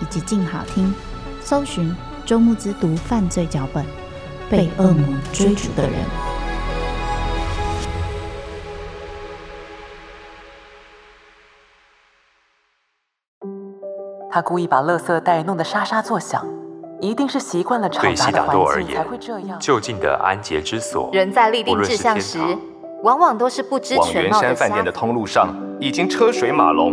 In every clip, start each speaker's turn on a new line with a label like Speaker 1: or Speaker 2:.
Speaker 1: 以及静好听，搜寻。周慕之读犯罪脚本，被恶魔追逐的人。
Speaker 2: 他故意把垃圾袋弄得沙沙作响，一定是习惯了嘈杂的环境才会这样。
Speaker 3: 就近的安洁之所，
Speaker 4: 人在立定志向时，往往都是不知全貌的。
Speaker 5: 往圆山饭店的通路上，已经车水马龙，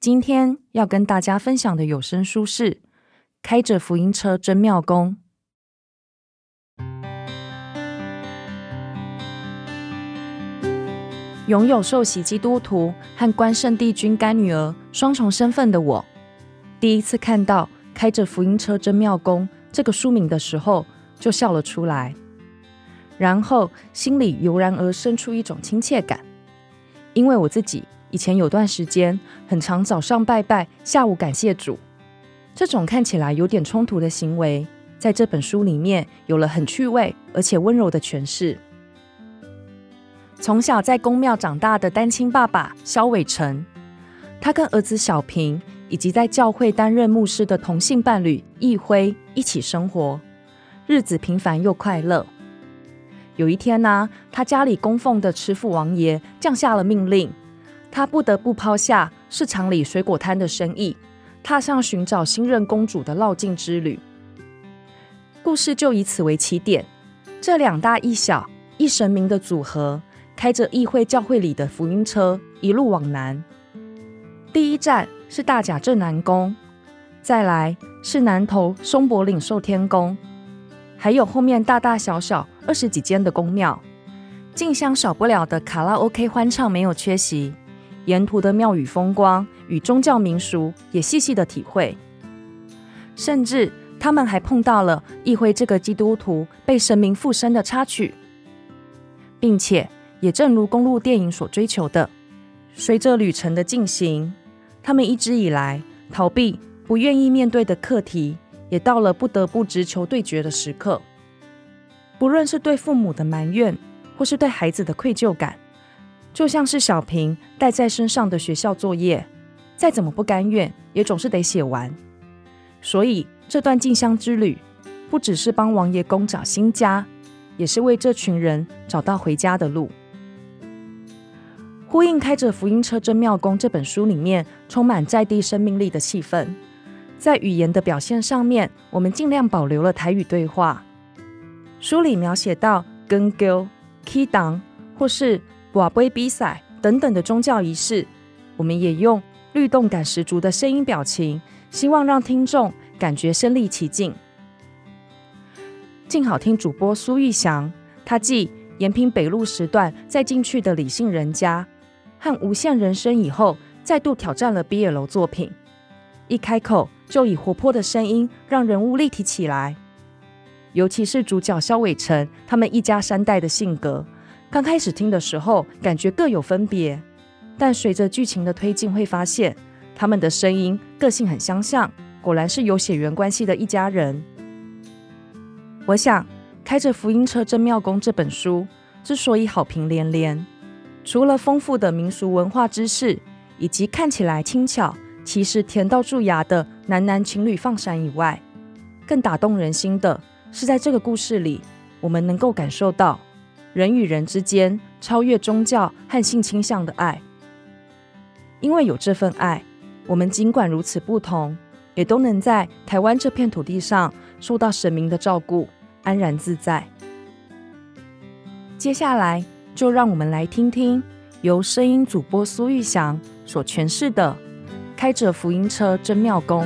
Speaker 6: 今天要跟大家分享的有声书是。开着福音车真庙公。拥有受洗基督徒和关圣帝君干女儿双重身份的我，第一次看到《开着福音车真庙公》这个书名的时候，就笑了出来，然后心里油然而生出一种亲切感，因为我自己以前有段时间很常早上拜拜，下午感谢主。这种看起来有点冲突的行为，在这本书里面有了很趣味而且温柔的诠释。从小在公庙长大的单亲爸爸萧伟成，他跟儿子小平以及在教会担任牧师的同性伴侣易辉一起生活，日子平凡又快乐。有一天呢、他家里供奉的慈父王爷降下了命令，他不得不抛下市场里水果摊的生意。踏上寻找新任公主的绕境之旅，故事就以此为起点。这两大一小一神明的组合，开着议会教会里的福音车，一路往南。第一站是大甲镇南宫，再来是南投松柏岭寿天宫，还有后面大大小小二十几间的宫庙。进香少不了的卡拉 OK 欢唱没有缺席。沿途的庙宇风光与宗教民俗也细细的体会，甚至他们还碰到了议会这个基督徒被神明附身的插曲，并且也正如公路电影所追求的，随着旅程的进行，他们一直以来逃避、不愿意面对的课题，也到了不得不直球对决的时刻。不论是对父母的埋怨，或是对孩子的愧疚感。就像是小平带在身上的学校作业，再怎么不甘愿，也总是得写完。所以这段进香之旅，不只是帮王爷公找新家，也是为这群人找到回家的路。呼应开着福音车真庙宫这本书里面充满在地生命力的气氛，在语言的表现上面，我们尽量保留了台语对话。书里描写到跟丢、起乩或是。瓦杯比赛等等的宗教仪式，我们也用律动感十足的声音表情，希望让听众感觉身临其境。静好听主播苏玉祥，他继延平北路时段再进去的理性人家和无限人生以后，再度挑战了 BL 作品，一开口就以活泼的声音让人物立体起来，尤其是主角萧伟成他们一家三代的性格。刚开始听的时候，感觉各有分别，但随着剧情的推进，会发现他们的声音、个性很相像，果然是有血缘关系的一家人。我想，开着福音车真妙公这本书之所以好评连连，除了丰富的民俗文化知识，以及看起来轻巧，其实甜到蛀牙的男男情侣放闪以外，更打动人心的是，在这个故事里，我们能够感受到人与人之间超越宗教和性倾向的爱。因为有这份爱，我们尽管如此不同，也都能在台湾这片土地上受到神明的照顾。安然自在。接下来，就让我们来听听由声音主播苏玉祥所诠释的《开着福音车真妙功》。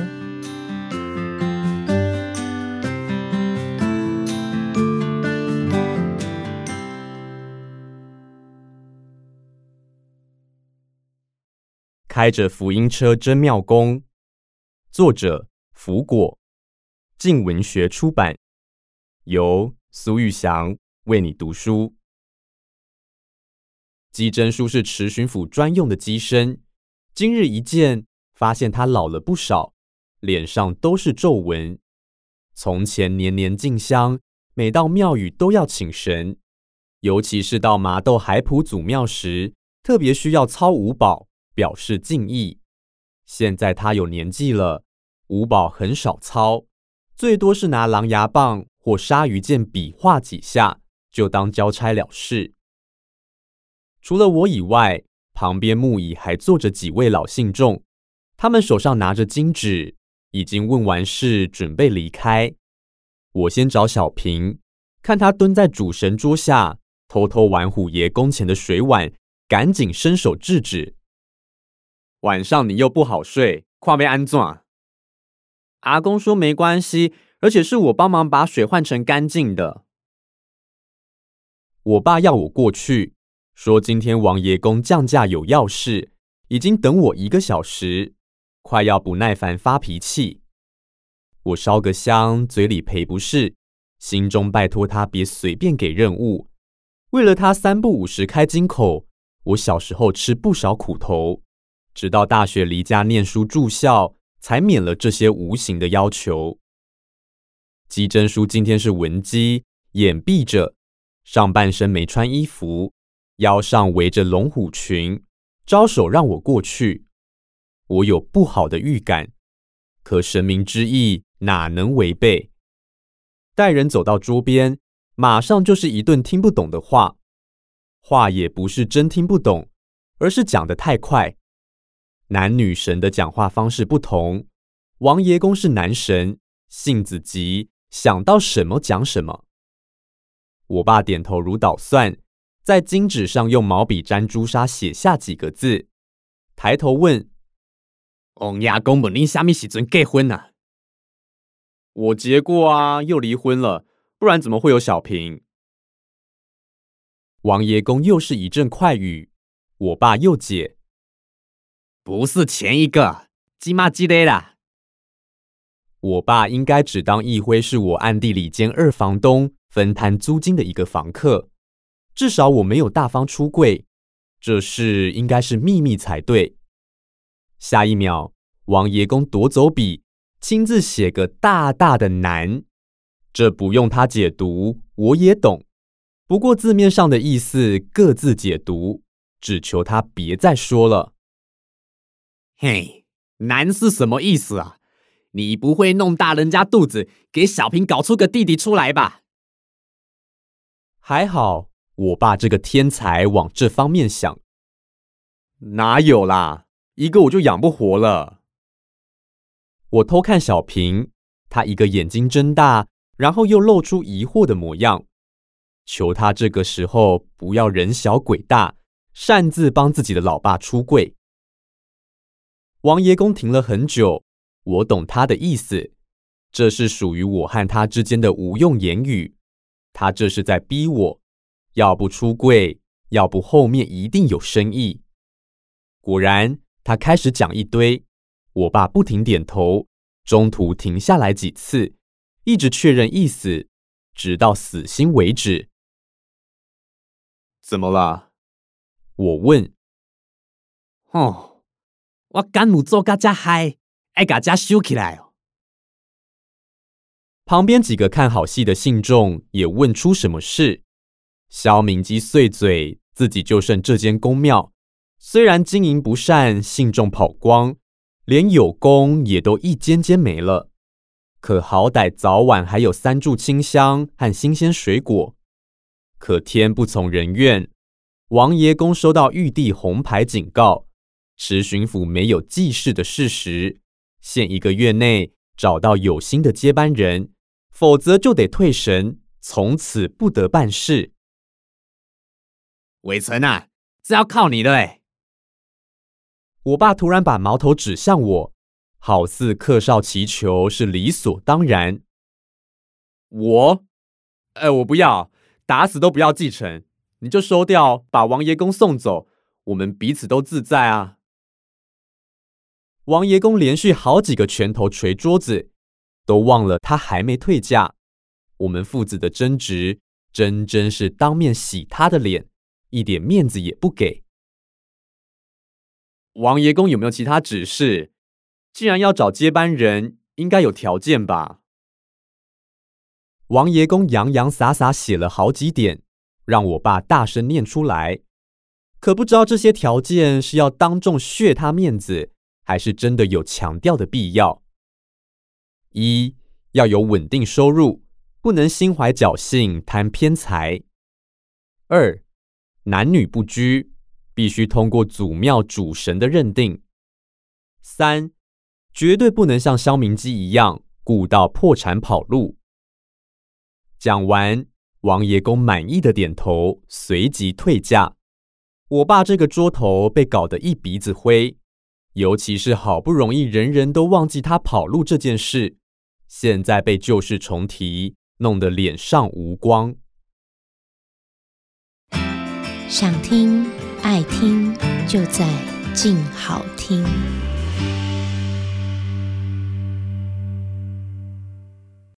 Speaker 7: 开着福音车真妙公，作者福果，静文学出版。由苏玉祥为你读书。姬真书是池巡抚专用的机身，今日一见，发现他老了不少，脸上都是皱纹。从前年年进香，每到庙宇都要请神，尤其是到麻豆海埔祖庙时，特别需要操五宝，表示敬意。现在他有年纪了，五宝很少操，最多是拿狼牙棒。或鲨鱼剑比划几下，就当交差了事。除了我以外，旁边木椅还坐着几位老信众，他们手上拿着金纸，已经问完事，准备离开。我先找小平，看他蹲在主神桌下，偷偷玩虎爷宫前的水碗，赶紧伸手制止。晚上你又不好睡，跨被安怎？阿公说没关系。而且是我帮忙把水换成干净的。我爸要我过去，说今天王爷公降价有要事，已经等我一个小时，快要不耐烦发脾气。我烧个香，嘴里赔不是，心中拜托他别随便给任务。为了他三不五时开金口，我小时候吃不少苦头，直到大学离家念书住校，才免了这些无形的要求。姬真书今天是文姬，眼闭着，上半身没穿衣服，腰上围着龙虎裙，招手让我过去。我有不好的预感，可神明之意哪能违背？带人走到桌边，马上就是一顿听不懂的话，话也不是真听不懂，而是讲得太快。男女神的讲话方式不同，王爷公是男神，性子急。想到什么讲什么。我爸点头如捣蒜，在金纸上用毛笔沾朱砂写下几个字，抬头问：“王爷公问你什么时阵结婚啊？”我结过啊，又离婚了，不然怎么会有小平？王爷公又是一阵快语，我爸又解：“不是前一个，鸡妈鸡勒啦。”我爸应该只当一辉是我暗地里兼二房东分摊租金的一个房客，至少我没有大方出柜，这事应该是秘密才对。下一秒，王爷公夺走笔，亲自写个大大的难，这不用他解读，我也懂。不过字面上的意思各自解读，只求他别再说了。嘿，难是什么意思啊？你不会弄大人家肚子，给小平搞出个弟弟出来吧？还好，我爸这个天才往这方面想。哪有啦，一个我就养不活了。我偷看小平，他一个眼睛睁大，然后又露出疑惑的模样。求他这个时候不要人小鬼大，擅自帮自己的老爸出柜。王爷公停了很久。我懂他的意思，这是属于我和他之间的无用言语。他这是在逼我，要不出柜，要不后面一定有生意。果然，他开始讲一堆，我爸不停点头，中途停下来几次，一直确认意思，直到死心为止。怎么了？我问。哦，我干母做个家嗨。爱嘎家修起来哦！旁边几个看好戏的信众也问出什么事。萧明基碎嘴，自己就剩这间宫庙，虽然经营不善，信众跑光，连有功也都一间间没了。可好歹早晚还有三炷清香和新鲜水果。可天不从人愿，王爷公收到玉帝红牌警告，持巡抚没有济事的事实，限一个月内找到有心的接班人，否则就得退神，从此不得办事。
Speaker 8: 伟存啊，这要靠你了哎！
Speaker 7: 我爸突然把矛头指向我，好似客少祈求是理所当然。
Speaker 8: 我，哎，我不要，打死都不要继承。你就收掉，把王爷公送走，我们彼此都自在啊。
Speaker 7: 王爷公连续好几个拳头捶桌子，都忘了他还没退嫁。我们父子的争执，真真是当面洗他的脸。一点面子也不给。
Speaker 8: 王爷公有没有其他指示？既然要找接班人，应该有条件吧？
Speaker 7: 王爷公洋洋洒洒写了好几点，让我爸大声念出来。可不知道这些条件是要当众削他面子，还是真的有强调的必要？一要有稳定收入，不能心怀侥幸贪偏财。二男女不拘，必须通过祖庙主神的认定。三，绝对不能像萧明基一样，顾到破产跑路。讲完，王爷公满意的点头，随即退驾。我爸这个桌头被搞得一鼻子灰，尤其是好不容易人人都忘记他跑路这件事，现在被旧事重提，弄得脸上无光。
Speaker 9: 想听爱听，就在静好听。